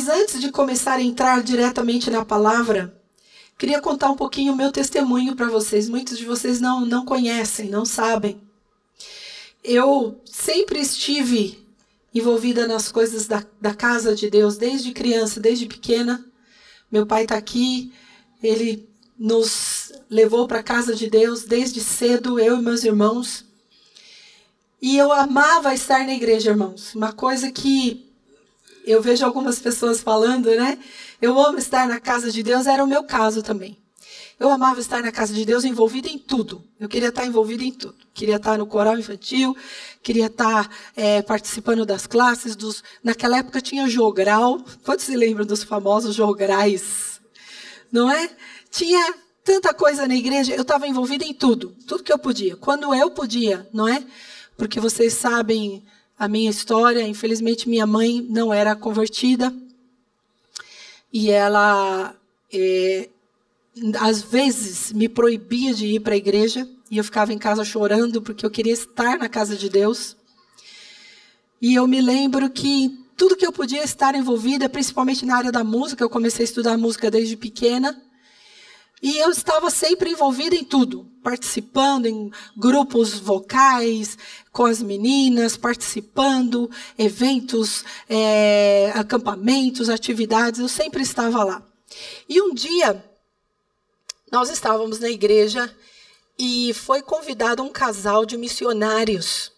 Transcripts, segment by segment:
Mas antes de começar a entrar diretamente na palavra, queria contar um pouquinho o meu testemunho para vocês. Muitos de vocês não, não conhecem, não sabem. Eu sempre estive envolvida nas coisas da, da casa de Deus, desde criança, desde pequena. Meu pai está aqui, ele nos levou para a casa de Deus desde cedo, eu e meus irmãos. E eu amava estar na igreja, irmãos. Uma coisa que eu vejo algumas pessoas falando, né? Eu amo estar na casa de Deus, era o meu caso também. Eu amava estar na casa de Deus envolvida em tudo. Eu queria estar envolvida em tudo. Queria estar no coral infantil, queria estar é, participando das classes. Dos... Naquela época tinha jogral. Quantos se lembram dos famosos jograis? Não é? Tinha tanta coisa na igreja. Eu estava envolvida em tudo. Tudo que eu podia. Quando eu podia, não é? Porque vocês sabem a minha história. Infelizmente, minha mãe não era convertida e ela, é, às vezes, me proibia de ir para a igreja e eu ficava em casa chorando porque eu queria estar na casa de Deus. E eu me lembro que tudo que eu podia estar envolvida, principalmente na área da música, eu comecei a estudar música desde pequena. E eu estava sempre envolvida em tudo, participando em grupos vocais, com as meninas, participando, eventos, é, acampamentos, atividades, eu sempre estava lá. E um dia, nós estávamos na igreja e foi convidado um casal de missionários.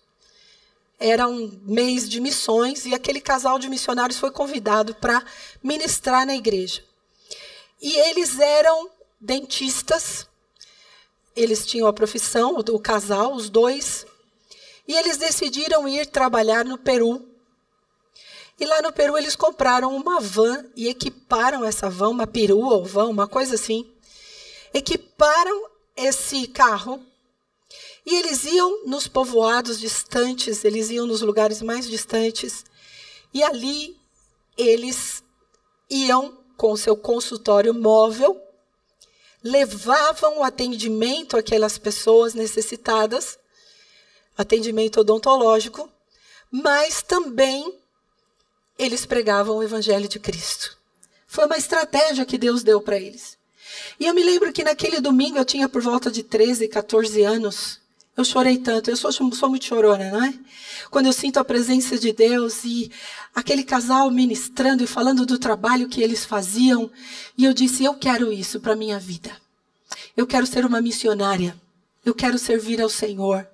Era um mês de missões e aquele casal de missionários foi convidado para ministrar na igreja. E eles eram dentistas. Eles tinham a profissão, o casal, os dois. E eles decidiram ir trabalhar no Peru. E lá no Peru eles compraram uma van e equiparam essa van, uma perua ou van, uma coisa assim. Equiparam esse carro e eles iam nos povoados distantes, eles iam nos lugares mais distantes. E ali eles iam com o seu consultório móvel levavam o atendimento àquelas pessoas necessitadas, atendimento odontológico, mas também eles pregavam o evangelho de Cristo. Foi uma estratégia que Deus deu para eles. E eu me lembro que naquele domingo eu tinha por volta de 13, 14 anos. Eu chorei tanto, eu sou, sou muito chorona, não é? Quando eu sinto a presença de Deus e aquele casal ministrando e falando do trabalho que eles faziam, e eu disse: Eu quero isso para minha vida. Eu quero ser uma missionária. Eu quero servir ao Senhor.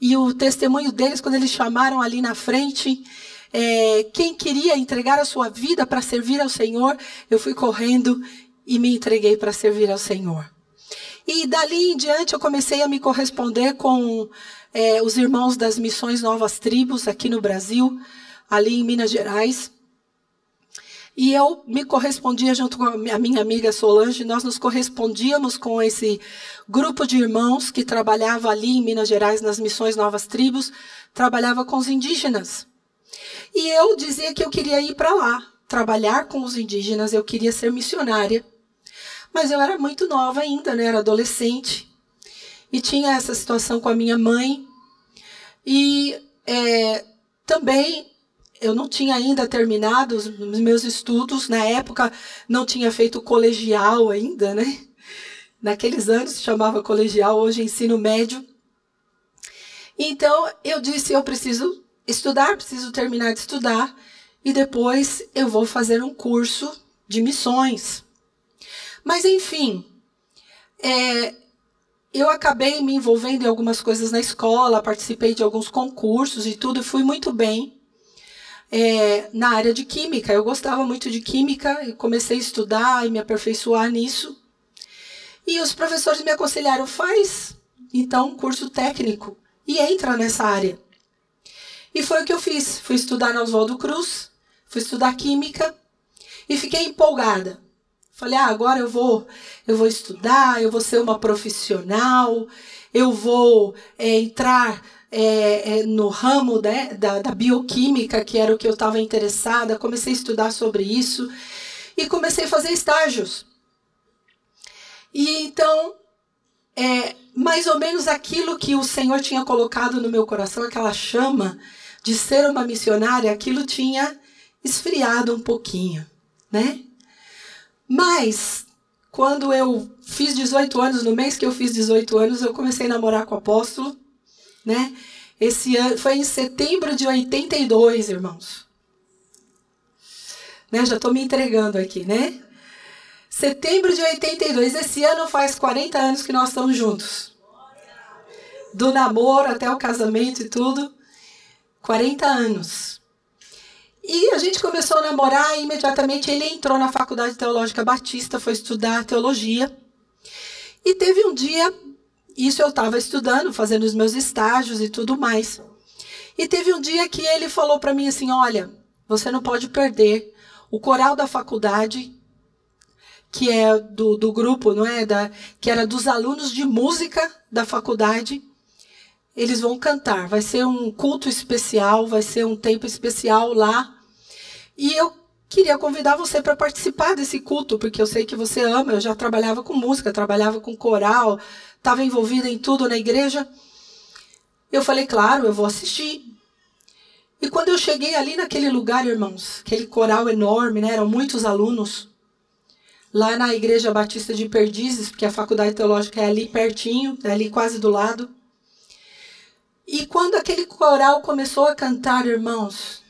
E o testemunho deles, quando eles chamaram ali na frente, é, quem queria entregar a sua vida para servir ao Senhor, eu fui correndo e me entreguei para servir ao Senhor. E dali em diante eu comecei a me corresponder com é, os irmãos das missões Novas Tribos aqui no Brasil, ali em Minas Gerais. E eu me correspondia junto com a minha amiga Solange, nós nos correspondíamos com esse grupo de irmãos que trabalhava ali em Minas Gerais nas missões Novas Tribos, trabalhava com os indígenas. E eu dizia que eu queria ir para lá, trabalhar com os indígenas, eu queria ser missionária. Mas eu era muito nova ainda, né? Era adolescente. E tinha essa situação com a minha mãe. E é, também eu não tinha ainda terminado os meus estudos. Na época, não tinha feito colegial ainda, né? Naqueles anos se chamava colegial, hoje ensino médio. Então, eu disse: eu preciso estudar, preciso terminar de estudar. E depois eu vou fazer um curso de missões. Mas, enfim, é, eu acabei me envolvendo em algumas coisas na escola, participei de alguns concursos e tudo, e fui muito bem é, na área de química. Eu gostava muito de química e comecei a estudar e me aperfeiçoar nisso. E os professores me aconselharam: faz então um curso técnico e entra nessa área. E foi o que eu fiz. Fui estudar na Oswaldo Cruz, fui estudar química e fiquei empolgada. Falei, ah, agora eu vou, eu vou estudar, eu vou ser uma profissional, eu vou é, entrar é, é, no ramo né, da, da bioquímica, que era o que eu estava interessada. Comecei a estudar sobre isso e comecei a fazer estágios. E então, é, mais ou menos aquilo que o Senhor tinha colocado no meu coração, aquela chama de ser uma missionária, aquilo tinha esfriado um pouquinho, né? Mas, quando eu fiz 18 anos, no mês que eu fiz 18 anos, eu comecei a namorar com o apóstolo, né? Esse ano, foi em setembro de 82, irmãos. Né? Já estou me entregando aqui, né? Setembro de 82. Esse ano faz 40 anos que nós estamos juntos. Do namoro até o casamento e tudo. 40 anos. E a gente começou a namorar e imediatamente ele entrou na Faculdade Teológica Batista, foi estudar teologia. E teve um dia, isso eu estava estudando, fazendo os meus estágios e tudo mais. E teve um dia que ele falou para mim assim: Olha, você não pode perder o coral da faculdade, que é do, do grupo, não é? Da, que era dos alunos de música da faculdade. Eles vão cantar, vai ser um culto especial, vai ser um tempo especial lá e eu queria convidar você para participar desse culto, porque eu sei que você ama. Eu já trabalhava com música, trabalhava com coral, estava envolvida em tudo na igreja. Eu falei, claro, eu vou assistir. E quando eu cheguei ali naquele lugar, irmãos, aquele coral enorme, né, eram muitos alunos, lá na Igreja Batista de Perdizes, porque a faculdade teológica é ali pertinho, é ali quase do lado. E quando aquele coral começou a cantar, irmãos,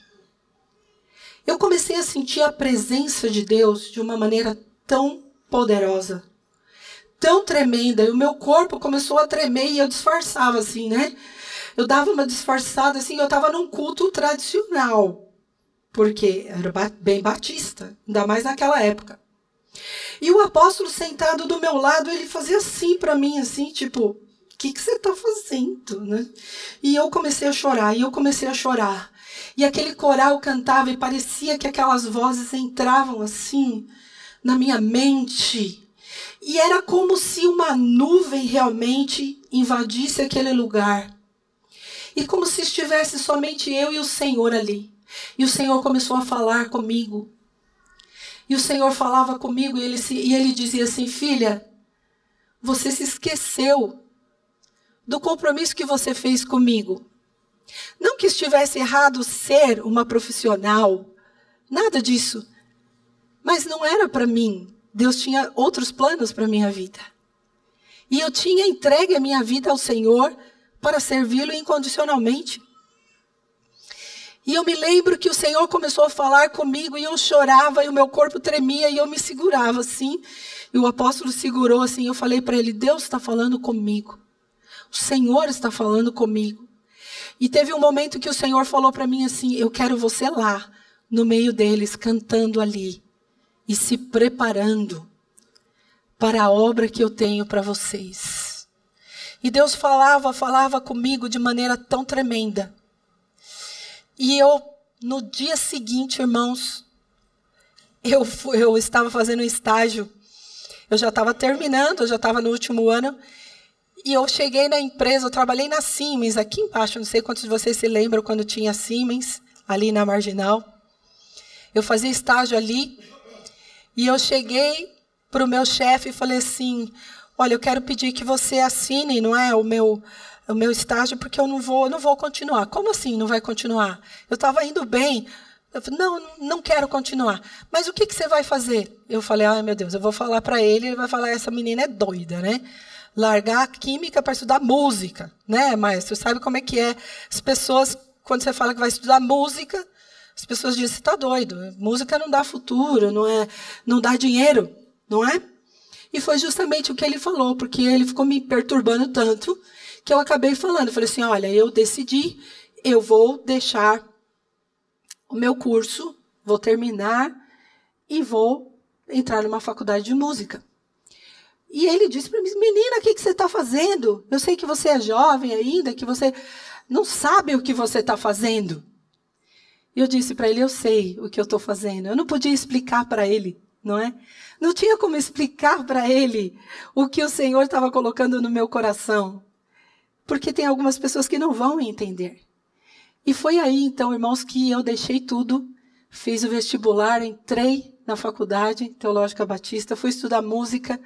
eu comecei a sentir a presença de Deus de uma maneira tão poderosa, tão tremenda, e o meu corpo começou a tremer e eu disfarçava assim, né? Eu dava uma disfarçada assim, eu estava num culto tradicional, porque era bem batista, ainda mais naquela época. E o apóstolo sentado do meu lado, ele fazia assim para mim, assim, tipo, que, que você está fazendo, né? E eu comecei a chorar, e eu comecei a chorar. E aquele coral cantava e parecia que aquelas vozes entravam assim na minha mente. E era como se uma nuvem realmente invadisse aquele lugar. E como se estivesse somente eu e o Senhor ali. E o Senhor começou a falar comigo. E o Senhor falava comigo e ele, se, e ele dizia assim: Filha, você se esqueceu do compromisso que você fez comigo. Não que estivesse errado ser uma profissional, nada disso. Mas não era para mim. Deus tinha outros planos para minha vida. E eu tinha entregue a minha vida ao Senhor para servi-lo incondicionalmente. E eu me lembro que o Senhor começou a falar comigo e eu chorava e o meu corpo tremia e eu me segurava assim. E o apóstolo segurou assim. Eu falei para ele: Deus está falando comigo. O Senhor está falando comigo. E teve um momento que o Senhor falou para mim assim: Eu quero você lá, no meio deles, cantando ali e se preparando para a obra que eu tenho para vocês. E Deus falava, falava comigo de maneira tão tremenda. E eu, no dia seguinte, irmãos, eu, eu estava fazendo um estágio. Eu já estava terminando, eu já estava no último ano. E eu cheguei na empresa, eu trabalhei na Siemens, aqui embaixo, não sei quantos de vocês se lembram quando tinha Siemens, ali na Marginal. Eu fazia estágio ali, e eu cheguei para o meu chefe e falei assim, olha, eu quero pedir que você assine, não é, o meu o meu estágio porque eu não vou, não vou continuar. Como assim não vai continuar? Eu estava indo bem. Eu falei, não, não quero continuar. Mas o que, que você vai fazer? Eu falei, ai meu Deus, eu vou falar para ele, ele vai falar, essa menina é doida, né? Largar a química para estudar música, né, maestro? Sabe como é que é? As pessoas, quando você fala que vai estudar música, as pessoas dizem, você está doido, música não dá futuro, não, é, não dá dinheiro, não é? E foi justamente o que ele falou, porque ele ficou me perturbando tanto que eu acabei falando. Falei assim: olha, eu decidi, eu vou deixar o meu curso, vou terminar e vou entrar numa faculdade de música. E ele disse para mim: Menina, o que, que você está fazendo? Eu sei que você é jovem ainda, que você não sabe o que você está fazendo. E eu disse para ele: Eu sei o que eu estou fazendo. Eu não podia explicar para ele, não é? Não tinha como explicar para ele o que o Senhor estava colocando no meu coração. Porque tem algumas pessoas que não vão entender. E foi aí, então, irmãos, que eu deixei tudo, fiz o vestibular, entrei na faculdade Teológica Batista, fui estudar música.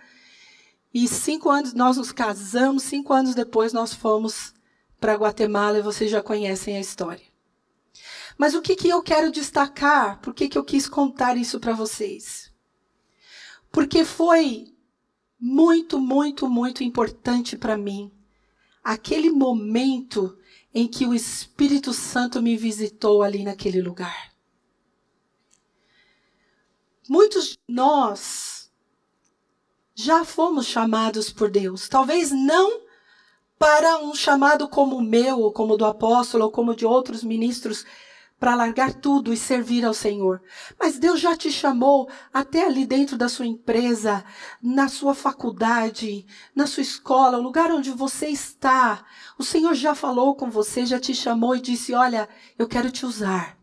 E cinco anos nós nos casamos, cinco anos depois nós fomos para Guatemala e vocês já conhecem a história. Mas o que, que eu quero destacar? Por que, que eu quis contar isso para vocês? Porque foi muito, muito, muito importante para mim aquele momento em que o Espírito Santo me visitou ali naquele lugar. Muitos de nós já fomos chamados por Deus, talvez não para um chamado como o meu, ou como o do apóstolo, ou como de outros ministros para largar tudo e servir ao Senhor. Mas Deus já te chamou até ali dentro da sua empresa, na sua faculdade, na sua escola, o lugar onde você está. O Senhor já falou com você, já te chamou e disse: Olha, eu quero te usar.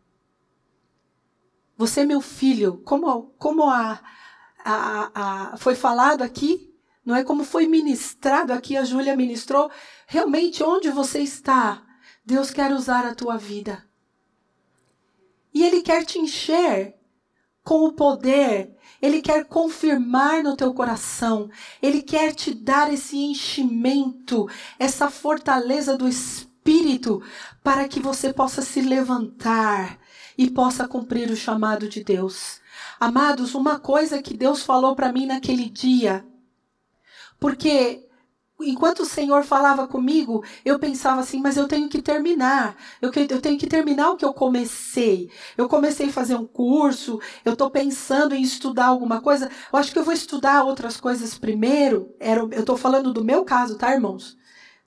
Você é meu filho, como, como a, a, a, foi falado aqui, não é como foi ministrado aqui, a Júlia ministrou. Realmente, onde você está, Deus quer usar a tua vida. E Ele quer te encher com o poder, Ele quer confirmar no teu coração, Ele quer te dar esse enchimento, essa fortaleza do Espírito, para que você possa se levantar e possa cumprir o chamado de Deus. Amados, uma coisa que Deus falou para mim naquele dia, porque enquanto o Senhor falava comigo, eu pensava assim, mas eu tenho que terminar. Eu, eu tenho que terminar o que eu comecei. Eu comecei a fazer um curso, eu estou pensando em estudar alguma coisa. Eu acho que eu vou estudar outras coisas primeiro. Era, eu estou falando do meu caso, tá, irmãos?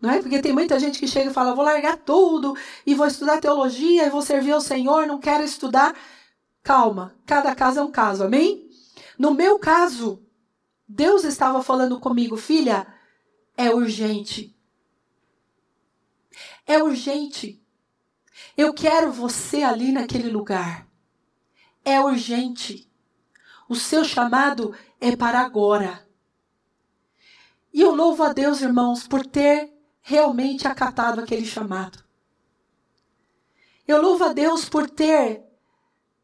Não é? Porque tem muita gente que chega e fala: vou largar tudo e vou estudar teologia e vou servir ao Senhor, não quero estudar. Calma, cada caso é um caso, amém? No meu caso, Deus estava falando comigo, filha é urgente. É urgente. Eu quero você ali naquele lugar. É urgente. O seu chamado é para agora. E eu louvo a Deus, irmãos, por ter realmente acatado aquele chamado. Eu louvo a Deus por ter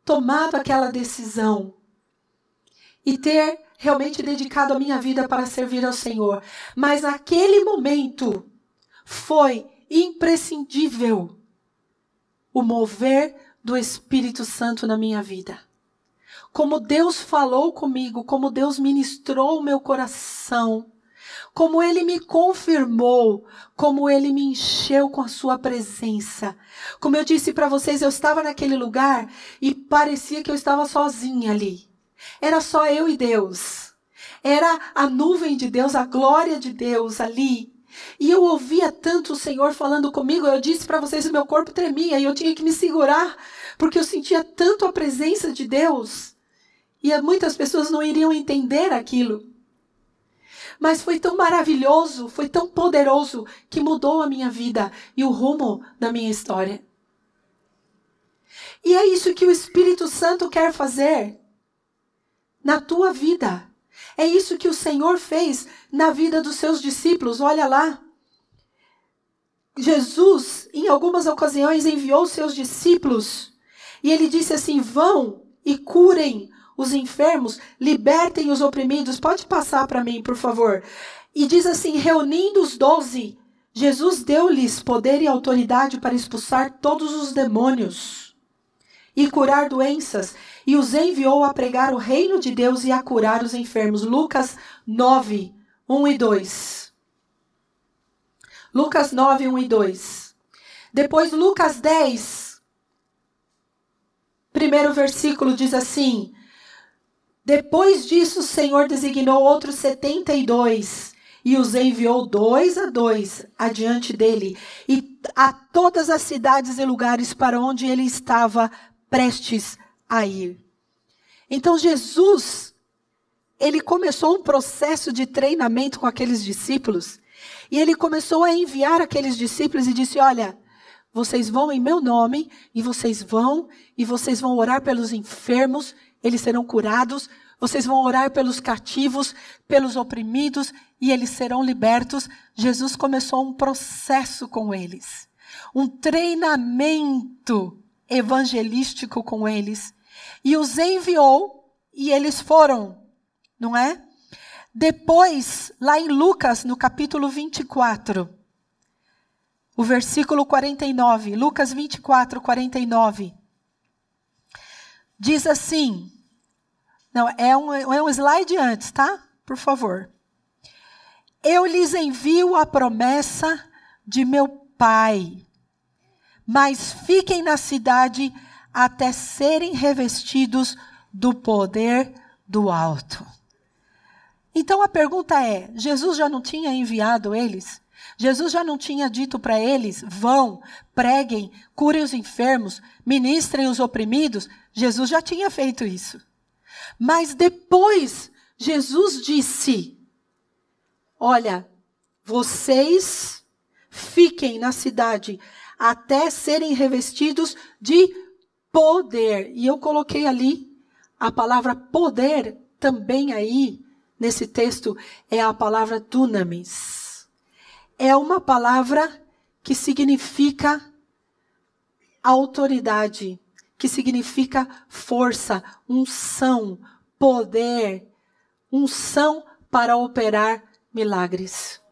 tomado aquela decisão e ter realmente dedicado a minha vida para servir ao Senhor. Mas naquele momento foi imprescindível o mover do Espírito Santo na minha vida. Como Deus falou comigo, como Deus ministrou o meu coração, como Ele me confirmou, como Ele me encheu com a Sua presença. Como eu disse para vocês, eu estava naquele lugar e parecia que eu estava sozinha ali. Era só eu e Deus. Era a nuvem de Deus, a glória de Deus ali. E eu ouvia tanto o Senhor falando comigo, eu disse para vocês, o meu corpo tremia e eu tinha que me segurar, porque eu sentia tanto a presença de Deus. E muitas pessoas não iriam entender aquilo. Mas foi tão maravilhoso, foi tão poderoso, que mudou a minha vida e o rumo da minha história. E é isso que o Espírito Santo quer fazer na tua vida. É isso que o Senhor fez na vida dos seus discípulos. Olha lá. Jesus, em algumas ocasiões, enviou seus discípulos e ele disse assim: vão e curem os enfermos, libertem os oprimidos. Pode passar para mim, por favor. E diz assim: reunindo os doze, Jesus deu-lhes poder e autoridade para expulsar todos os demônios e curar doenças e os enviou a pregar o reino de Deus e a curar os enfermos. Lucas 9, 1 e 2. Lucas 9, 1 e 2. Depois, Lucas 10, primeiro versículo diz assim: Depois disso, o Senhor designou outros setenta e dois e os enviou dois a dois adiante dele e a todas as cidades e lugares para onde ele estava prestes a ir. Então Jesus, ele começou um processo de treinamento com aqueles discípulos, e ele começou a enviar aqueles discípulos e disse: "Olha, vocês vão em meu nome e vocês vão e vocês vão orar pelos enfermos eles serão curados, vocês vão orar pelos cativos, pelos oprimidos e eles serão libertos. Jesus começou um processo com eles, um treinamento evangelístico com eles e os enviou e eles foram, não é? Depois, lá em Lucas, no capítulo 24, o versículo 49, Lucas 24, 49, diz assim: não, é um, é um slide antes, tá? Por favor. Eu lhes envio a promessa de meu Pai, mas fiquem na cidade até serem revestidos do poder do alto. Então a pergunta é: Jesus já não tinha enviado eles? Jesus já não tinha dito para eles: vão, preguem, curem os enfermos, ministrem os oprimidos? Jesus já tinha feito isso. Mas depois, Jesus disse: Olha, vocês fiquem na cidade até serem revestidos de poder. E eu coloquei ali a palavra poder também aí nesse texto é a palavra dunamis. É uma palavra que significa autoridade, que significa força, unção, poder, unção para operar milagres.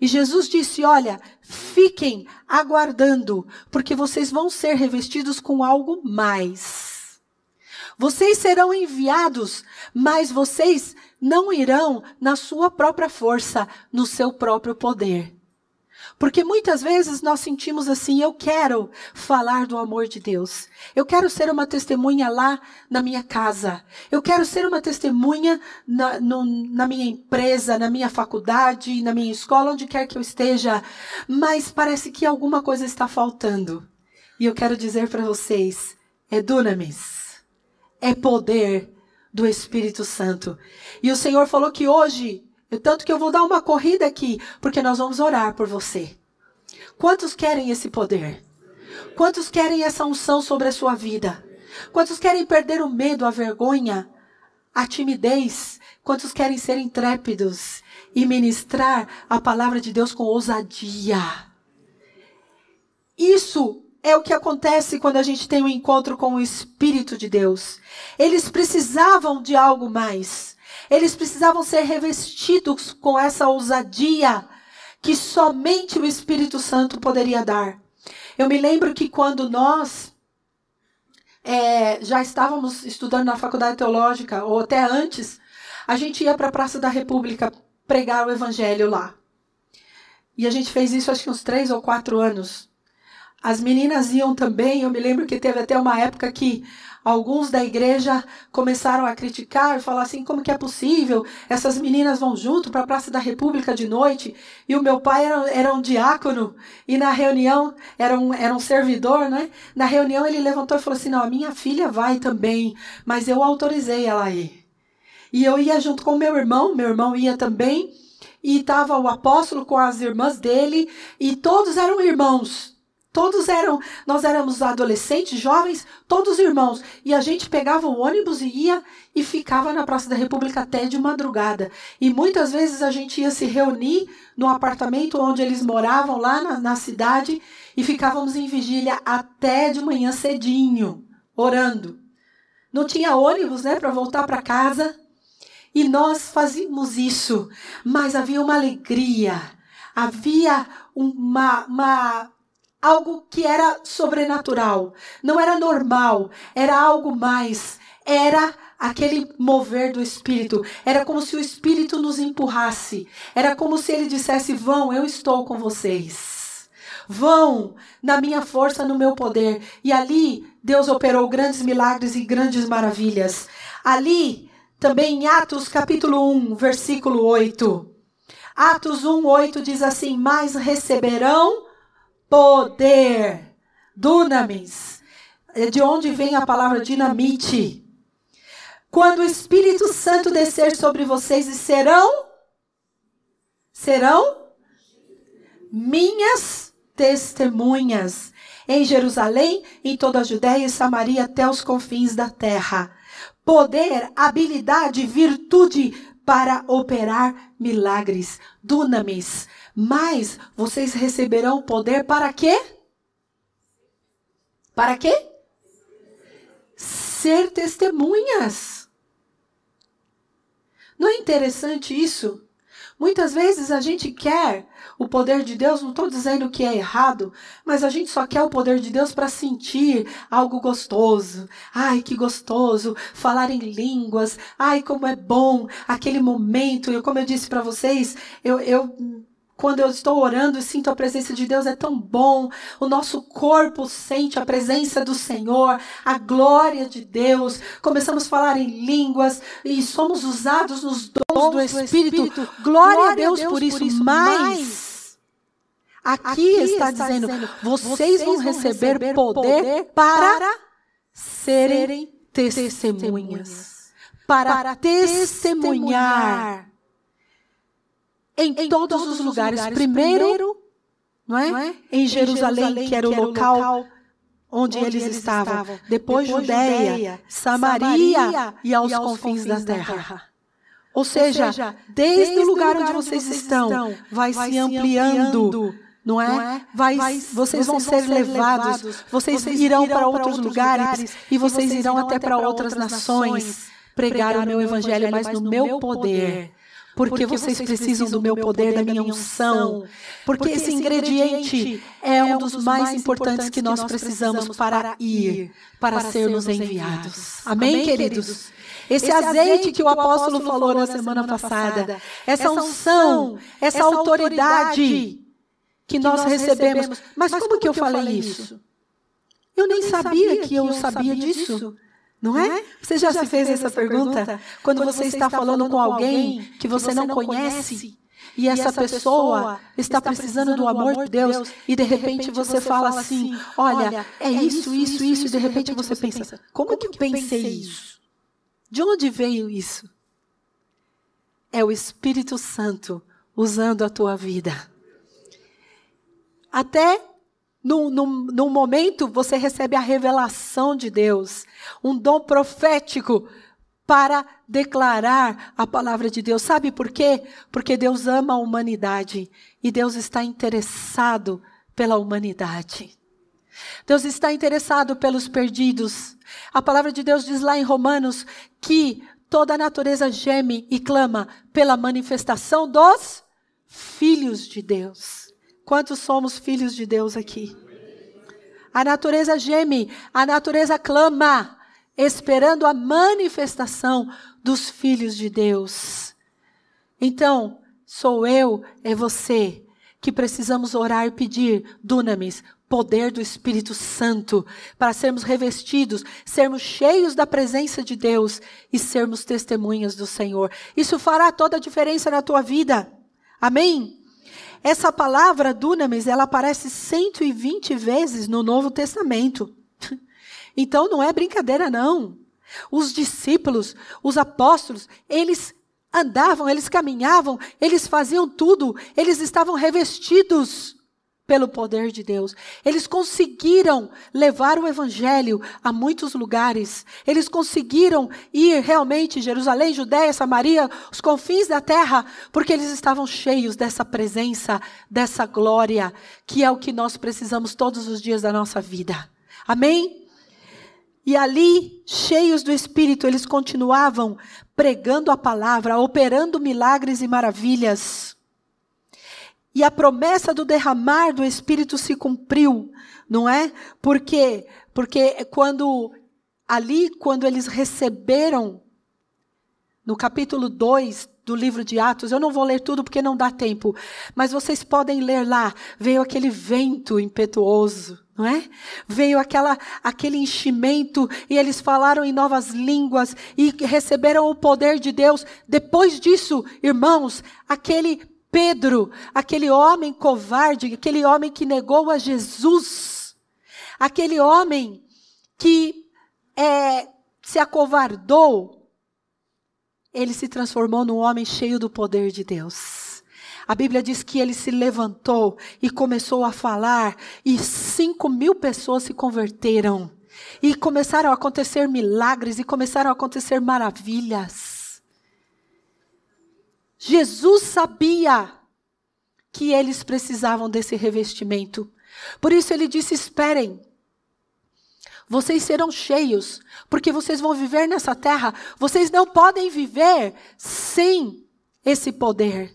E Jesus disse: Olha, fiquem aguardando, porque vocês vão ser revestidos com algo mais. Vocês serão enviados, mas vocês não irão na sua própria força, no seu próprio poder. Porque muitas vezes nós sentimos assim: eu quero falar do amor de Deus. Eu quero ser uma testemunha lá na minha casa. Eu quero ser uma testemunha na, no, na minha empresa, na minha faculdade, na minha escola, onde quer que eu esteja. Mas parece que alguma coisa está faltando. E eu quero dizer para vocês: é dunamis, é poder do Espírito Santo. E o Senhor falou que hoje tanto que eu vou dar uma corrida aqui, porque nós vamos orar por você. Quantos querem esse poder? Quantos querem essa unção sobre a sua vida? Quantos querem perder o medo, a vergonha, a timidez? Quantos querem ser intrépidos e ministrar a palavra de Deus com ousadia? Isso é o que acontece quando a gente tem um encontro com o Espírito de Deus. Eles precisavam de algo mais. Eles precisavam ser revestidos com essa ousadia que somente o Espírito Santo poderia dar. Eu me lembro que quando nós é, já estávamos estudando na faculdade teológica, ou até antes, a gente ia para a Praça da República pregar o Evangelho lá. E a gente fez isso acho que uns três ou quatro anos. As meninas iam também. Eu me lembro que teve até uma época que Alguns da igreja começaram a criticar falar assim: como que é possível? Essas meninas vão junto para a Praça da República de noite. E o meu pai era, era um diácono e na reunião era um, era um servidor, né? Na reunião ele levantou e falou assim: não, a minha filha vai também, mas eu autorizei ela a ir. E eu ia junto com meu irmão, meu irmão ia também, e estava o apóstolo com as irmãs dele, e todos eram irmãos. Todos eram, nós éramos adolescentes, jovens, todos irmãos. E a gente pegava o ônibus e ia e ficava na Praça da República até de madrugada. E muitas vezes a gente ia se reunir no apartamento onde eles moravam, lá na, na cidade, e ficávamos em vigília até de manhã cedinho, orando. Não tinha ônibus, né, para voltar para casa. E nós fazíamos isso, mas havia uma alegria, havia uma, uma algo que era sobrenatural, não era normal, era algo mais, era aquele mover do Espírito, era como se o Espírito nos empurrasse, era como se ele dissesse: Vão, eu estou com vocês. Vão na minha força, no meu poder. E ali Deus operou grandes milagres e grandes maravilhas. Ali, também em Atos capítulo 1, versículo 8. Atos 1, 8 diz assim: Mas receberão poder. Dunamis. É de onde vem a palavra dinamite. Quando o Espírito Santo descer sobre vocês e serão serão minhas testemunhas em Jerusalém, em toda a Judéia e Samaria até os confins da terra. poder, habilidade, virtude para operar milagres, dunamis. Mas vocês receberão poder para quê? Para quê? Ser testemunhas. Não é interessante isso? Muitas vezes a gente quer o poder de Deus, não estou dizendo que é errado, mas a gente só quer o poder de Deus para sentir algo gostoso. Ai, que gostoso falar em línguas. Ai, como é bom aquele momento. Eu, como eu disse para vocês, eu, eu quando eu estou orando e sinto a presença de Deus, é tão bom. O nosso corpo sente a presença do Senhor, a glória de Deus. Começamos a falar em línguas e somos usados nos dons do Espírito. Glória, glória a Deus, Deus por isso. Por isso. Mas, aqui, aqui está, está dizendo: vocês vão receber, receber poder para, para serem testemunhas. testemunhas. Para, para testemunhar em, em todos, todos, os lugares. lugares. Primeiro, primeiro não, é? não é? Em, Jerusalém, Jerusalém, que era o local, local onde, onde eles, estavam. estavam. Depois, Depois Samaria, Samaria, e aos, e aos confins, confins da, terra. da terra. Ou seja, Ou seja desde, desde, o lugar, lugar onde vocês, vocês estão, vai, vai se ampliando. ampliando não é? Não é? Vai, vai, vocês, vão ser, ser levados, levados, vocês, irão, irão para outros lugares, lugares e vocês irão até para outras nações pregar o meu evangelho, mas no meu poder porque, porque vocês, precisam do meu poder, da minha unção. Porque, porque esse ingrediente é um dos mais importantes que nós precisamos para ir, para sermos enviados. Amém, queridos? Esse azeite que o apóstolo falou na semana passada, essa unção, essa autoridade que nós recebemos. Mas como que eu falei isso? Eu nem sabia que eu sabia disso. Não é? Você já, já se fez, fez essa pergunta? pergunta? Quando, Quando você está falando com alguém que você não conhece e essa pessoa está precisando do amor de Deus e de repente você fala assim: assim Olha, é, é isso, isso, isso, e de repente você pensa: Como que eu pensei isso? De onde veio isso? É o Espírito Santo usando a tua vida. Até num, num, num momento, você recebe a revelação de Deus, um dom profético para declarar a palavra de Deus. Sabe por quê? Porque Deus ama a humanidade e Deus está interessado pela humanidade. Deus está interessado pelos perdidos. A palavra de Deus diz lá em Romanos que toda a natureza geme e clama pela manifestação dos filhos de Deus. Quantos somos filhos de Deus aqui? A natureza geme, a natureza clama, esperando a manifestação dos filhos de Deus. Então, sou eu, é você, que precisamos orar e pedir, dunamis, poder do Espírito Santo, para sermos revestidos, sermos cheios da presença de Deus e sermos testemunhas do Senhor. Isso fará toda a diferença na tua vida. Amém? Essa palavra dunamis, ela aparece 120 vezes no Novo Testamento. Então não é brincadeira não. Os discípulos, os apóstolos, eles andavam, eles caminhavam, eles faziam tudo, eles estavam revestidos pelo poder de Deus. Eles conseguiram levar o evangelho a muitos lugares. Eles conseguiram ir realmente Jerusalém, Judéia, Samaria, os confins da terra, porque eles estavam cheios dessa presença, dessa glória, que é o que nós precisamos todos os dias da nossa vida. Amém? E ali, cheios do Espírito, eles continuavam pregando a palavra, operando milagres e maravilhas. E a promessa do derramar do Espírito se cumpriu, não é? Porque porque quando ali quando eles receberam no capítulo 2 do livro de Atos, eu não vou ler tudo porque não dá tempo, mas vocês podem ler lá. Veio aquele vento impetuoso, não é? Veio aquela, aquele enchimento e eles falaram em novas línguas e receberam o poder de Deus. Depois disso, irmãos, aquele Pedro, aquele homem covarde, aquele homem que negou a Jesus, aquele homem que é, se acovardou, ele se transformou num homem cheio do poder de Deus. A Bíblia diz que ele se levantou e começou a falar, e cinco mil pessoas se converteram. E começaram a acontecer milagres e começaram a acontecer maravilhas. Jesus sabia que eles precisavam desse revestimento. Por isso ele disse: esperem. Vocês serão cheios, porque vocês vão viver nessa terra. Vocês não podem viver sem esse poder.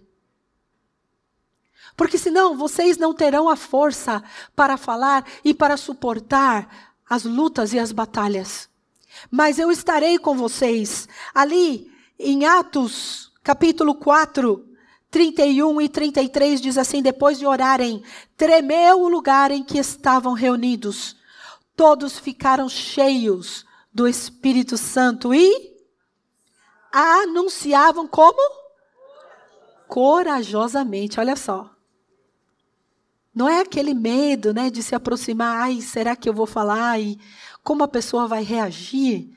Porque senão vocês não terão a força para falar e para suportar as lutas e as batalhas. Mas eu estarei com vocês. Ali em Atos, capítulo 4, 31 e 33 diz assim: Depois de orarem, tremeu o lugar em que estavam reunidos. Todos ficaram cheios do Espírito Santo e anunciavam como? Corajosamente, olha só. Não é aquele medo, né, de se aproximar, ai, será que eu vou falar e como a pessoa vai reagir?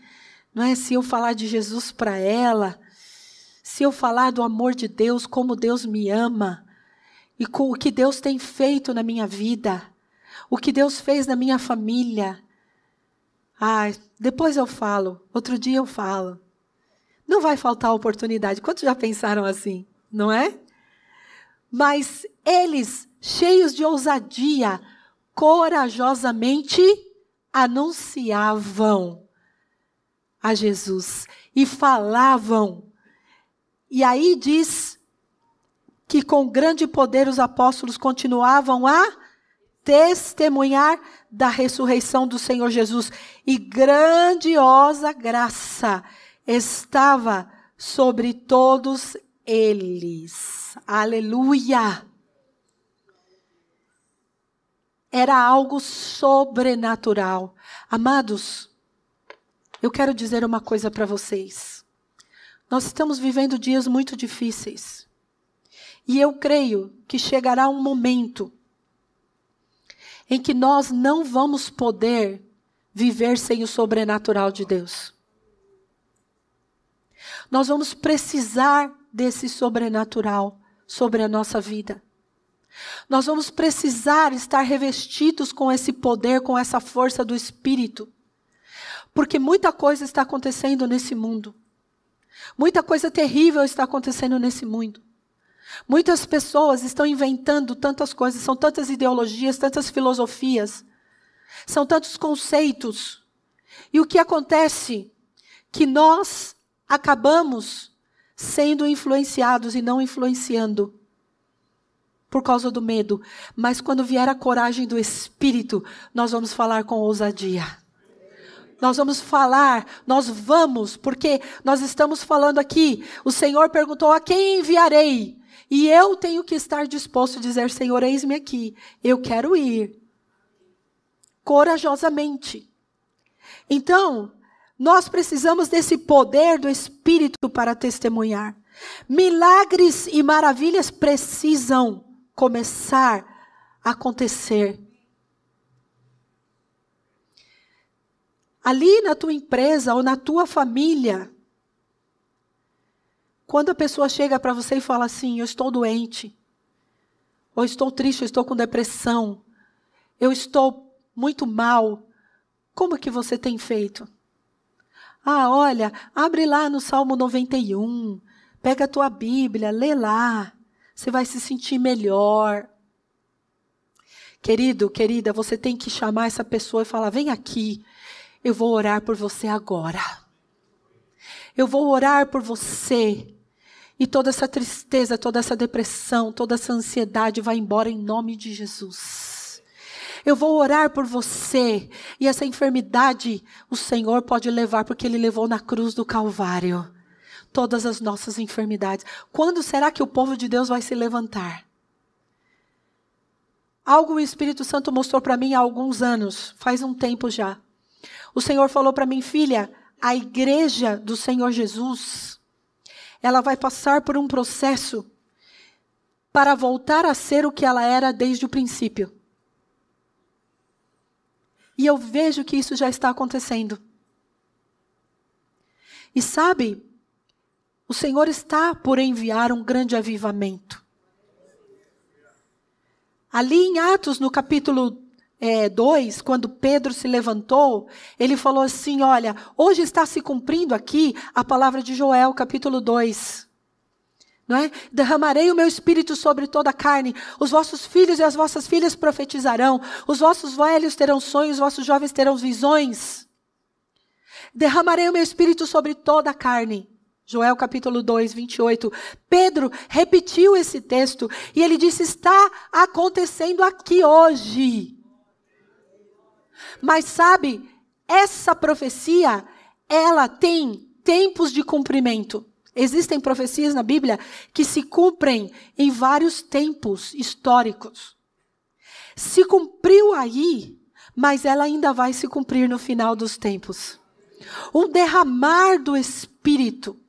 Não é se eu falar de Jesus para ela, se eu falar do amor de Deus, como Deus me ama, e com o que Deus tem feito na minha vida, o que Deus fez na minha família. Ah, depois eu falo, outro dia eu falo. Não vai faltar oportunidade. Quantos já pensaram assim? Não é? Mas eles, cheios de ousadia, corajosamente anunciavam a Jesus e falavam e aí diz que com grande poder os apóstolos continuavam a testemunhar da ressurreição do Senhor Jesus. E grandiosa graça estava sobre todos eles. Aleluia! Era algo sobrenatural. Amados, eu quero dizer uma coisa para vocês. Nós estamos vivendo dias muito difíceis. E eu creio que chegará um momento em que nós não vamos poder viver sem o sobrenatural de Deus. Nós vamos precisar desse sobrenatural sobre a nossa vida. Nós vamos precisar estar revestidos com esse poder, com essa força do Espírito. Porque muita coisa está acontecendo nesse mundo. Muita coisa terrível está acontecendo nesse mundo. Muitas pessoas estão inventando tantas coisas, são tantas ideologias, tantas filosofias, são tantos conceitos. E o que acontece? Que nós acabamos sendo influenciados e não influenciando por causa do medo. Mas quando vier a coragem do Espírito, nós vamos falar com ousadia. Nós vamos falar, nós vamos, porque nós estamos falando aqui. O Senhor perguntou: a quem enviarei? E eu tenho que estar disposto a dizer: Senhor, eis-me aqui, eu quero ir. Corajosamente. Então, nós precisamos desse poder do Espírito para testemunhar. Milagres e maravilhas precisam começar a acontecer ali na tua empresa ou na tua família, quando a pessoa chega para você e fala assim: Eu estou doente, ou estou triste, eu estou com depressão, eu estou muito mal, como que você tem feito? Ah, olha, abre lá no Salmo 91, pega a tua Bíblia, lê lá, você vai se sentir melhor. Querido, querida, você tem que chamar essa pessoa e falar: vem aqui, eu vou orar por você agora. Eu vou orar por você. E toda essa tristeza, toda essa depressão, toda essa ansiedade vai embora em nome de Jesus. Eu vou orar por você. E essa enfermidade o Senhor pode levar, porque Ele levou na cruz do Calvário todas as nossas enfermidades. Quando será que o povo de Deus vai se levantar? Algo o Espírito Santo mostrou para mim há alguns anos, faz um tempo já. O Senhor falou para mim, filha, a igreja do Senhor Jesus, ela vai passar por um processo para voltar a ser o que ela era desde o princípio. E eu vejo que isso já está acontecendo. E sabe, o Senhor está por enviar um grande avivamento. Ali em Atos, no capítulo é, 2, quando Pedro se levantou, ele falou assim: Olha, hoje está se cumprindo aqui a palavra de Joel, capítulo 2. Não é? Derramarei o meu espírito sobre toda a carne. Os vossos filhos e as vossas filhas profetizarão. Os vossos velhos terão sonhos, os vossos jovens terão visões. Derramarei o meu espírito sobre toda a carne. Joel capítulo 2, 28. Pedro repetiu esse texto e ele disse: Está acontecendo aqui hoje. Mas sabe, essa profecia, ela tem tempos de cumprimento. Existem profecias na Bíblia que se cumprem em vários tempos históricos. Se cumpriu aí, mas ela ainda vai se cumprir no final dos tempos. Um derramar do Espírito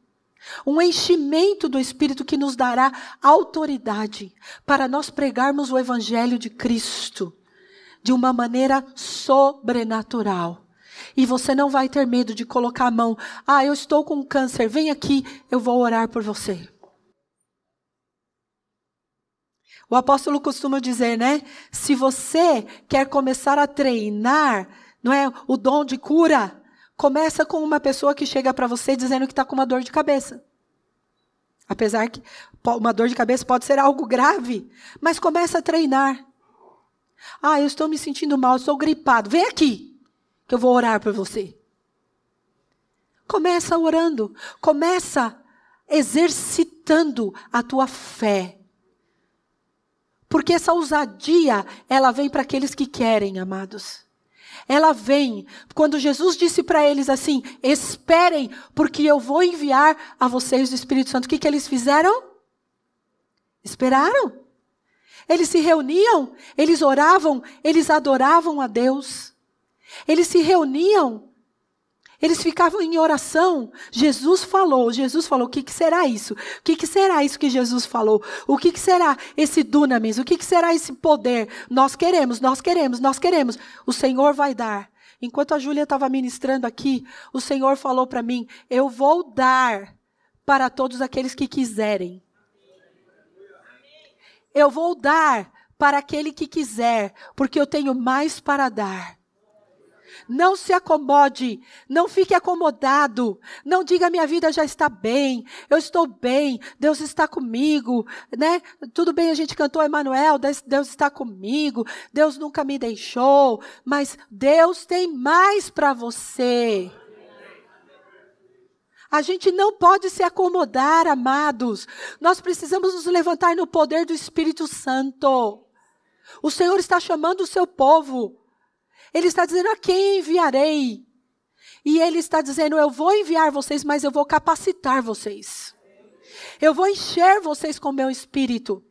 um enchimento do Espírito que nos dará autoridade para nós pregarmos o Evangelho de Cristo de uma maneira sobrenatural. E você não vai ter medo de colocar a mão. Ah, eu estou com câncer, vem aqui, eu vou orar por você. O apóstolo costuma dizer, né? Se você quer começar a treinar, não é, o dom de cura, Começa com uma pessoa que chega para você dizendo que está com uma dor de cabeça. Apesar que uma dor de cabeça pode ser algo grave, mas começa a treinar. Ah, eu estou me sentindo mal, estou gripado. Vem aqui, que eu vou orar por você. Começa orando, começa exercitando a tua fé. Porque essa ousadia, ela vem para aqueles que querem, amados. Ela vem quando Jesus disse para eles assim: Esperem, porque eu vou enviar a vocês o Espírito Santo. O que, que eles fizeram? Esperaram. Eles se reuniam, eles oravam, eles adoravam a Deus. Eles se reuniam eles ficavam em oração. Jesus falou, Jesus falou, o que, que será isso? O que, que será isso que Jesus falou? O que, que será esse dunamis? O que, será esse poder? Nós queremos, nós queremos, nós queremos. O Senhor vai dar. Enquanto a Júlia estava ministrando aqui, o Senhor falou para mim: Eu vou dar para todos aqueles que quiserem. Eu vou dar para aquele que quiser, porque eu tenho mais para dar. Não se acomode, não fique acomodado. Não diga minha vida já está bem, eu estou bem, Deus está comigo, né? Tudo bem, a gente cantou Emanuel, Deus está comigo, Deus nunca me deixou, mas Deus tem mais para você. A gente não pode se acomodar, amados. Nós precisamos nos levantar no poder do Espírito Santo. O Senhor está chamando o seu povo. Ele está dizendo: a quem enviarei? E ele está dizendo: eu vou enviar vocês, mas eu vou capacitar vocês. Eu vou encher vocês com meu espírito.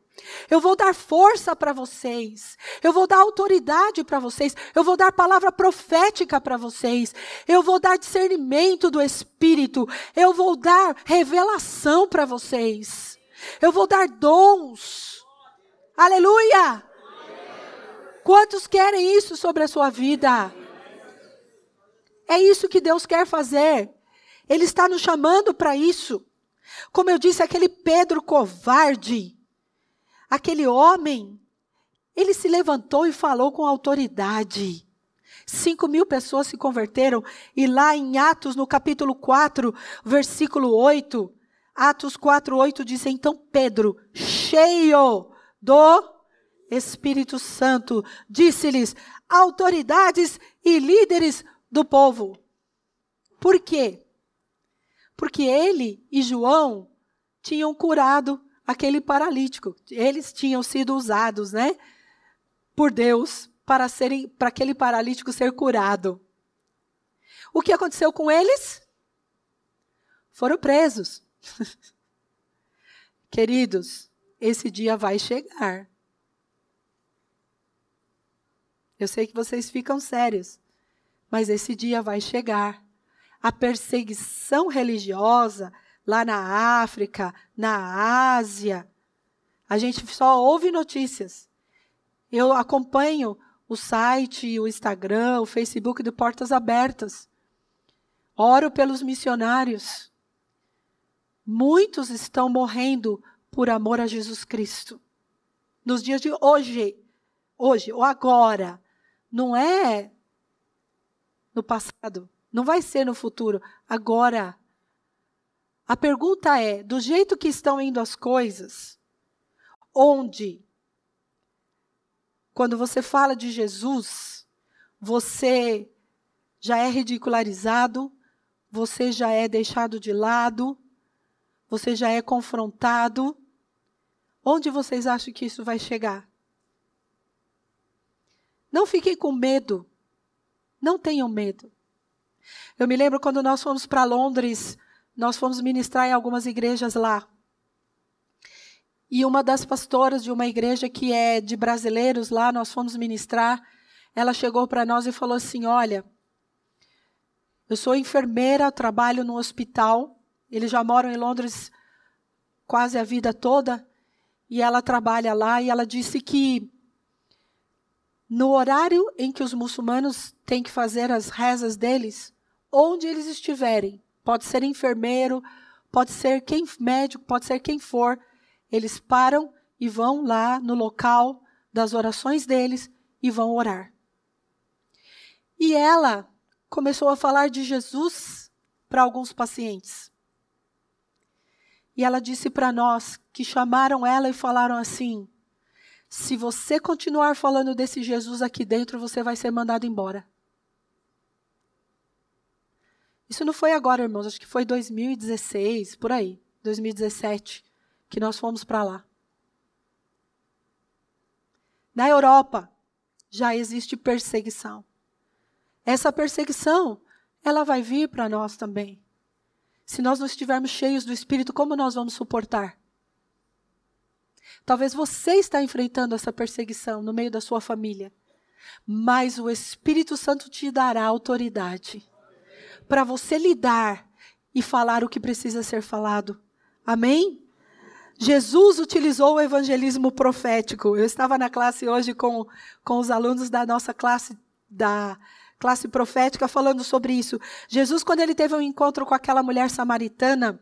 Eu vou dar força para vocês. Eu vou dar autoridade para vocês. Eu vou dar palavra profética para vocês. Eu vou dar discernimento do Espírito. Eu vou dar revelação para vocês. Eu vou dar dons. Aleluia! Quantos querem isso sobre a sua vida? É isso que Deus quer fazer. Ele está nos chamando para isso. Como eu disse, aquele Pedro covarde, aquele homem, ele se levantou e falou com autoridade. Cinco mil pessoas se converteram, e lá em Atos, no capítulo 4, versículo 8, Atos 4, 8 diz: Então Pedro, cheio do Espírito Santo disse-lhes: autoridades e líderes do povo. Por quê? Porque ele e João tinham curado aquele paralítico. Eles tinham sido usados, né, por Deus para serem para aquele paralítico ser curado. O que aconteceu com eles? Foram presos. Queridos, esse dia vai chegar. Eu sei que vocês ficam sérios, mas esse dia vai chegar. A perseguição religiosa lá na África, na Ásia, a gente só ouve notícias. Eu acompanho o site, o Instagram, o Facebook de Portas Abertas. Oro pelos missionários. Muitos estão morrendo por amor a Jesus Cristo. Nos dias de hoje, hoje ou agora, não é no passado, não vai ser no futuro, agora. A pergunta é: do jeito que estão indo as coisas, onde, quando você fala de Jesus, você já é ridicularizado, você já é deixado de lado, você já é confrontado. Onde vocês acham que isso vai chegar? Não fiquem com medo. Não tenham medo. Eu me lembro quando nós fomos para Londres, nós fomos ministrar em algumas igrejas lá. E uma das pastoras de uma igreja que é de brasileiros lá, nós fomos ministrar, ela chegou para nós e falou assim: Olha, eu sou enfermeira, trabalho no hospital. Eles já moram em Londres quase a vida toda. E ela trabalha lá e ela disse que no horário em que os muçulmanos têm que fazer as rezas deles, onde eles estiverem, pode ser enfermeiro, pode ser quem médico, pode ser quem for, eles param e vão lá no local das orações deles e vão orar. E ela começou a falar de Jesus para alguns pacientes. E ela disse para nós que chamaram ela e falaram assim: se você continuar falando desse Jesus aqui dentro, você vai ser mandado embora. Isso não foi agora, irmãos, acho que foi 2016, por aí, 2017, que nós fomos para lá. Na Europa já existe perseguição. Essa perseguição, ela vai vir para nós também. Se nós não estivermos cheios do Espírito, como nós vamos suportar? Talvez você está enfrentando essa perseguição no meio da sua família, mas o Espírito Santo te dará autoridade para você lidar e falar o que precisa ser falado. Amém? Jesus utilizou o evangelismo profético. Eu estava na classe hoje com, com os alunos da nossa classe da classe profética falando sobre isso. Jesus, quando ele teve um encontro com aquela mulher samaritana,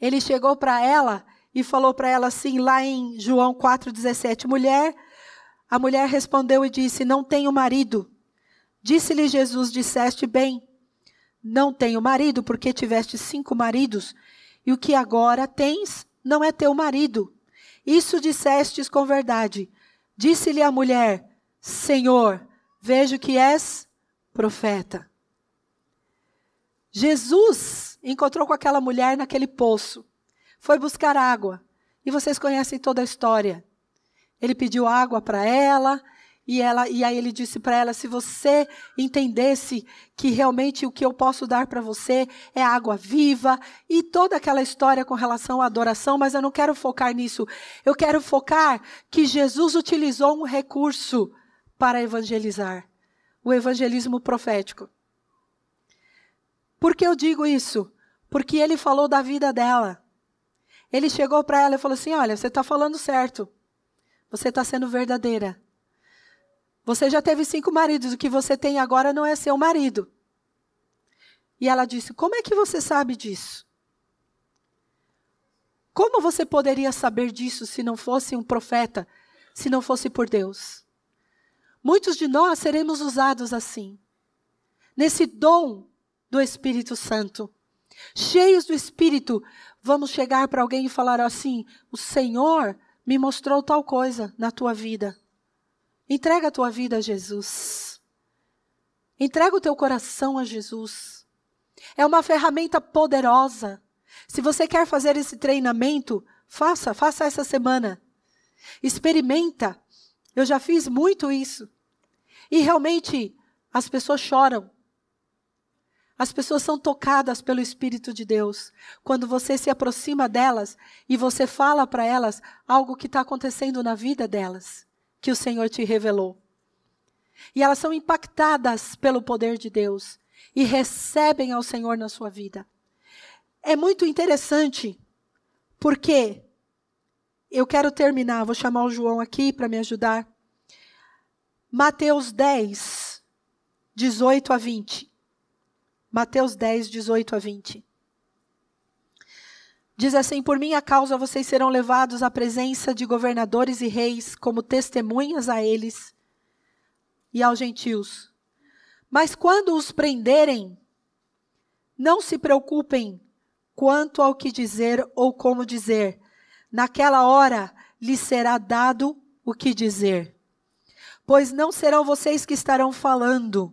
ele chegou para ela e falou para ela assim, lá em João 4,17: Mulher, a mulher respondeu e disse: Não tenho marido. Disse-lhe Jesus: Disseste bem, não tenho marido, porque tiveste cinco maridos, e o que agora tens não é teu marido. Isso dissestes com verdade. Disse-lhe a mulher: Senhor, Vejo que és profeta. Jesus encontrou com aquela mulher naquele poço. Foi buscar água. E vocês conhecem toda a história. Ele pediu água para ela, e, ela, e aí ele disse para ela: se você entendesse que realmente o que eu posso dar para você é água viva, e toda aquela história com relação à adoração, mas eu não quero focar nisso. Eu quero focar que Jesus utilizou um recurso para evangelizar o evangelismo profético. Por que eu digo isso? Porque ele falou da vida dela. Ele chegou para ela e falou assim: Olha, você está falando certo. Você está sendo verdadeira. Você já teve cinco maridos, o que você tem agora não é seu marido. E ela disse: Como é que você sabe disso? Como você poderia saber disso se não fosse um profeta, se não fosse por Deus? Muitos de nós seremos usados assim, nesse dom do Espírito Santo. Cheios do Espírito, vamos chegar para alguém e falar assim: O Senhor me mostrou tal coisa na tua vida. Entrega a tua vida a Jesus. Entrega o teu coração a Jesus. É uma ferramenta poderosa. Se você quer fazer esse treinamento, faça, faça essa semana. Experimenta eu já fiz muito isso. E realmente as pessoas choram. As pessoas são tocadas pelo Espírito de Deus. Quando você se aproxima delas e você fala para elas algo que está acontecendo na vida delas, que o Senhor te revelou. E elas são impactadas pelo poder de Deus e recebem ao Senhor na sua vida. É muito interessante, porque eu quero terminar, vou chamar o João aqui para me ajudar. Mateus 10, 18 a 20. Mateus 10, 18 a 20. Diz assim: Por minha causa vocês serão levados à presença de governadores e reis, como testemunhas a eles. e aos gentios. Mas quando os prenderem, não se preocupem quanto ao que dizer ou como dizer. Naquela hora lhes será dado o que dizer. Pois não serão vocês que estarão falando,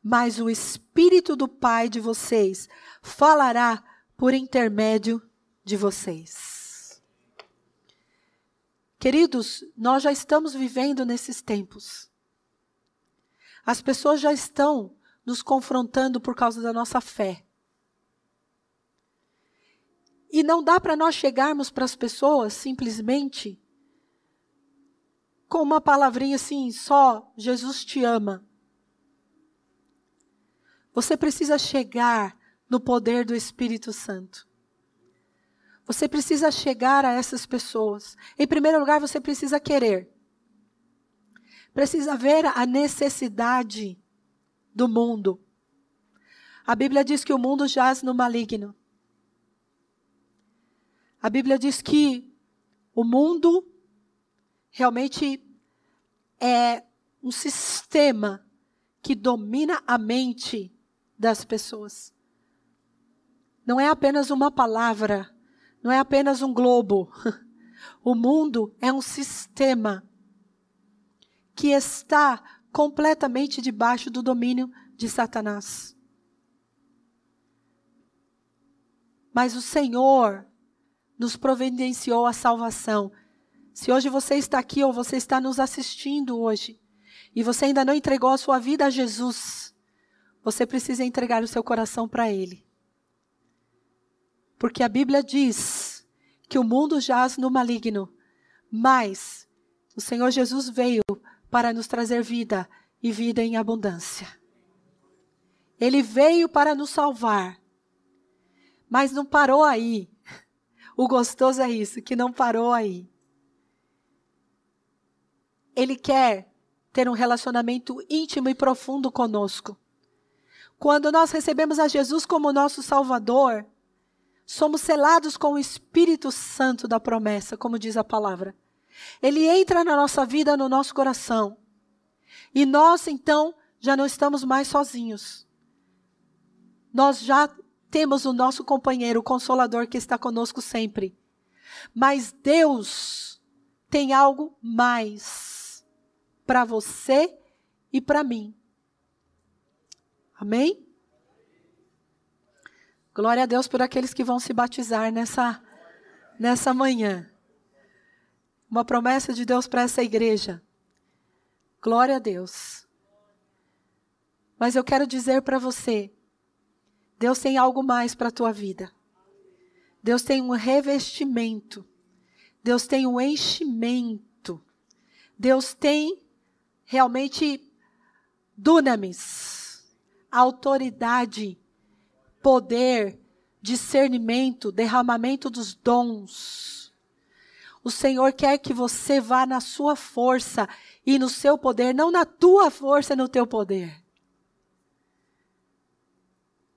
mas o Espírito do Pai de vocês falará por intermédio de vocês. Queridos, nós já estamos vivendo nesses tempos. As pessoas já estão nos confrontando por causa da nossa fé. E não dá para nós chegarmos para as pessoas simplesmente com uma palavrinha assim, só Jesus te ama. Você precisa chegar no poder do Espírito Santo. Você precisa chegar a essas pessoas. Em primeiro lugar, você precisa querer. Precisa ver a necessidade do mundo. A Bíblia diz que o mundo jaz no maligno. A Bíblia diz que o mundo realmente é um sistema que domina a mente das pessoas. Não é apenas uma palavra, não é apenas um globo. O mundo é um sistema que está completamente debaixo do domínio de Satanás. Mas o Senhor nos providenciou a salvação. Se hoje você está aqui ou você está nos assistindo hoje e você ainda não entregou a sua vida a Jesus, você precisa entregar o seu coração para Ele. Porque a Bíblia diz que o mundo jaz no maligno, mas o Senhor Jesus veio para nos trazer vida e vida em abundância. Ele veio para nos salvar, mas não parou aí. O gostoso é isso, que não parou aí. Ele quer ter um relacionamento íntimo e profundo conosco. Quando nós recebemos a Jesus como nosso Salvador, somos selados com o Espírito Santo da promessa, como diz a palavra. Ele entra na nossa vida, no nosso coração. E nós, então, já não estamos mais sozinhos. Nós já temos o nosso companheiro, o consolador que está conosco sempre. Mas Deus tem algo mais para você e para mim. Amém? Glória a Deus por aqueles que vão se batizar nessa, nessa manhã. Uma promessa de Deus para essa igreja. Glória a Deus. Mas eu quero dizer para você: Deus tem algo mais para a tua vida. Deus tem um revestimento. Deus tem um enchimento. Deus tem realmente dunamis, autoridade, poder, discernimento, derramamento dos dons. O Senhor quer que você vá na sua força e no seu poder, não na tua força e no teu poder.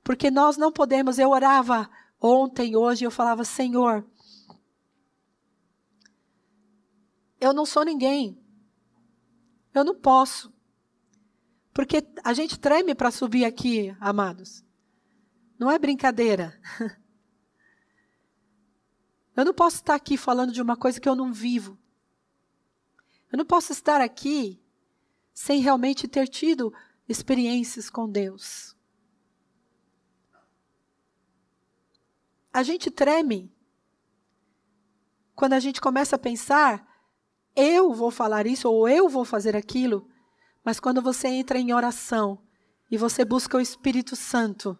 Porque nós não podemos, eu orava ontem, hoje, eu falava, Senhor, eu não sou ninguém. Eu não posso. Porque a gente treme para subir aqui, amados. Não é brincadeira. Eu não posso estar aqui falando de uma coisa que eu não vivo. Eu não posso estar aqui sem realmente ter tido experiências com Deus. A gente treme quando a gente começa a pensar, eu vou falar isso ou eu vou fazer aquilo, mas quando você entra em oração e você busca o Espírito Santo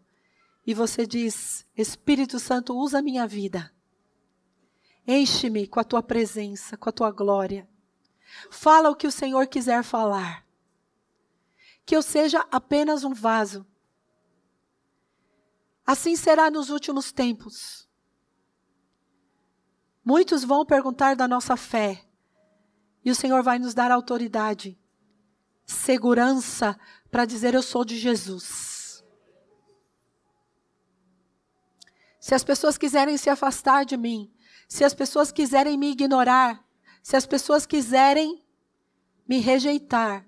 e você diz: Espírito Santo, usa a minha vida. Enche-me com a tua presença, com a tua glória. Fala o que o Senhor quiser falar. Que eu seja apenas um vaso. Assim será nos últimos tempos. Muitos vão perguntar da nossa fé, e o Senhor vai nos dar autoridade, segurança para dizer: Eu sou de Jesus. se as pessoas quiserem se afastar de mim, se as pessoas quiserem me ignorar, se as pessoas quiserem me rejeitar,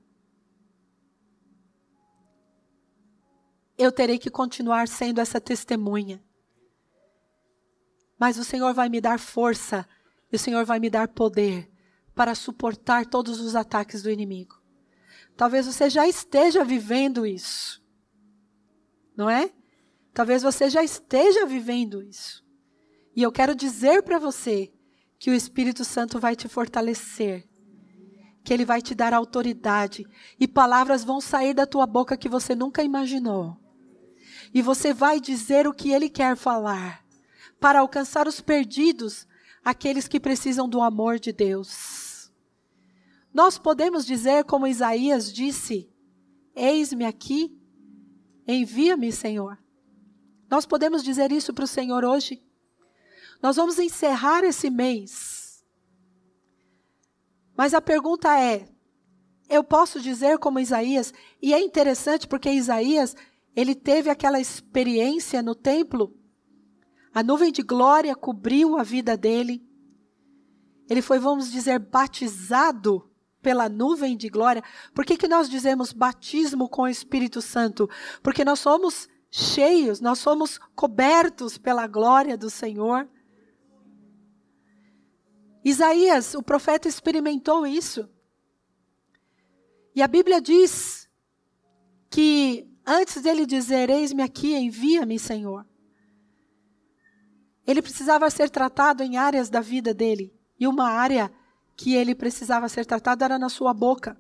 eu terei que continuar sendo essa testemunha. Mas o Senhor vai me dar força e o Senhor vai me dar poder para suportar todos os ataques do inimigo. Talvez você já esteja vivendo isso, não é? Talvez você já esteja vivendo isso. E eu quero dizer para você que o Espírito Santo vai te fortalecer, que ele vai te dar autoridade e palavras vão sair da tua boca que você nunca imaginou. E você vai dizer o que ele quer falar para alcançar os perdidos, aqueles que precisam do amor de Deus. Nós podemos dizer como Isaías disse: Eis-me aqui, envia-me, Senhor. Nós podemos dizer isso para o Senhor hoje. Nós vamos encerrar esse mês. Mas a pergunta é: eu posso dizer como Isaías? E é interessante porque Isaías, ele teve aquela experiência no templo. A nuvem de glória cobriu a vida dele. Ele foi, vamos dizer, batizado pela nuvem de glória. Por que, que nós dizemos batismo com o Espírito Santo? Porque nós somos cheios, nós somos cobertos pela glória do Senhor. Isaías, o profeta, experimentou isso. E a Bíblia diz que antes dele dizer: Eis-me aqui, envia-me, Senhor, ele precisava ser tratado em áreas da vida dele. E uma área que ele precisava ser tratado era na sua boca.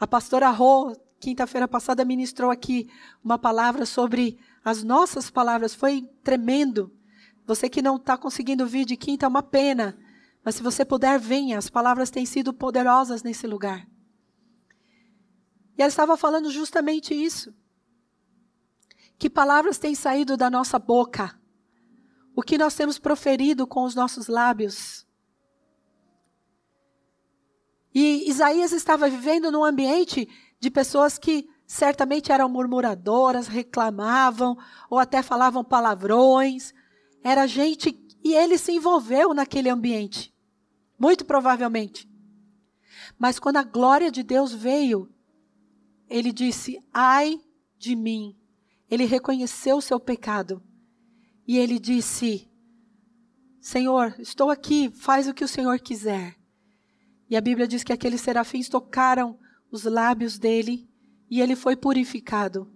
A pastora Rô, quinta-feira passada, ministrou aqui uma palavra sobre as nossas palavras. Foi tremendo. Você que não está conseguindo vir de quinta, é uma pena. Mas se você puder, venha. As palavras têm sido poderosas nesse lugar. E ela estava falando justamente isso. Que palavras têm saído da nossa boca? O que nós temos proferido com os nossos lábios? E Isaías estava vivendo num ambiente de pessoas que certamente eram murmuradoras, reclamavam ou até falavam palavrões, era gente e ele se envolveu naquele ambiente, muito provavelmente. Mas quando a glória de Deus veio, ele disse: "Ai de mim". Ele reconheceu o seu pecado. E ele disse: Senhor, estou aqui, faz o que o Senhor quiser. E a Bíblia diz que aqueles serafins tocaram os lábios dele e ele foi purificado.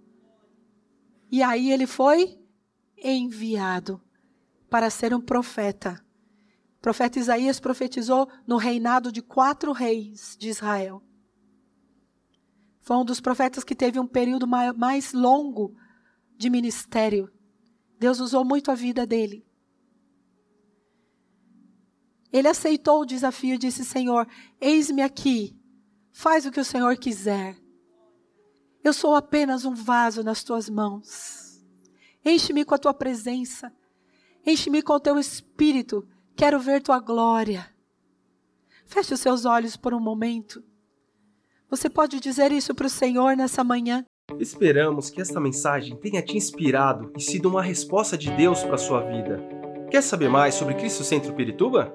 E aí ele foi enviado para ser um profeta. O profeta Isaías profetizou no reinado de quatro reis de Israel. Foi um dos profetas que teve um período mais longo de ministério. Deus usou muito a vida dele. Ele aceitou o desafio e disse: Senhor, eis-me aqui, faz o que o Senhor quiser. Eu sou apenas um vaso nas tuas mãos. Enche-me com a tua presença. Enche-me com o teu espírito. Quero ver tua glória. Feche os seus olhos por um momento. Você pode dizer isso para o Senhor nessa manhã? Esperamos que esta mensagem tenha te inspirado e sido uma resposta de Deus para a sua vida. Quer saber mais sobre Cristo Centro Pirituba?